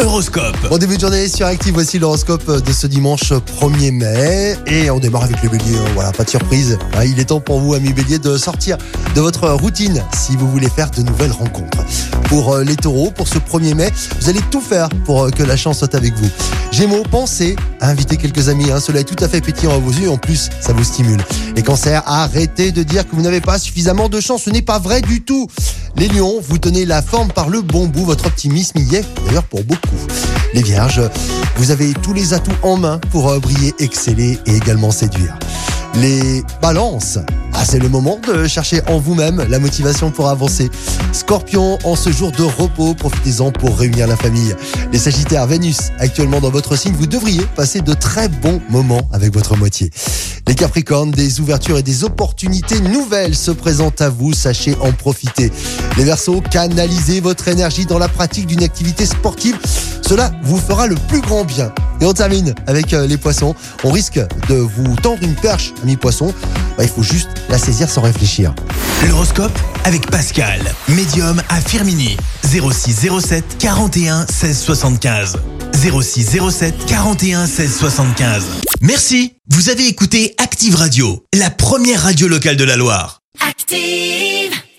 Horoscope. Bon début de journée sur Active, voici l'horoscope de ce dimanche 1er mai. Et on démarre avec le bélier, hein. voilà, pas de surprise. Hein, Il est temps pour vous, amis bélier, de sortir de votre routine si vous voulez faire de nouvelles rencontres. Pour euh, les taureaux, pour ce 1er mai, vous allez tout faire pour euh, que la chance soit avec vous. Gémeaux, pensez à inviter quelques amis, hein. cela est tout à fait pétillant à vos yeux en plus, ça vous stimule. Les cancers, arrêtez de dire que vous n'avez pas suffisamment de chance, ce n'est pas vrai du tout. Les lions, vous tenez la forme par le bon bout, votre optimisme y est d'ailleurs pour beaucoup. Les vierges, vous avez tous les atouts en main pour euh, briller, exceller et également séduire. Les balances, ah, c'est le moment de chercher en vous-même la motivation pour avancer. Scorpion, en ce jour de repos, profitez-en pour réunir la famille. Les sagittaires, Vénus, actuellement dans votre signe, vous devriez passer de très bons moments avec votre moitié. Les capricornes, des ouvertures et des opportunités nouvelles se présentent à vous, sachez en profiter. Les versos, canalisez votre énergie dans la pratique d'une activité sportive. Cela vous fera le plus grand bien. Et on termine avec euh, les poissons. On risque de vous tendre une perche, ami poisson. Bah, il faut juste la saisir sans réfléchir. L'horoscope avec Pascal, médium à Firmini. 06 07 41 16 75. 06 07 41 16 75. Merci, vous avez écouté Active Radio, la première radio locale de la Loire. Active.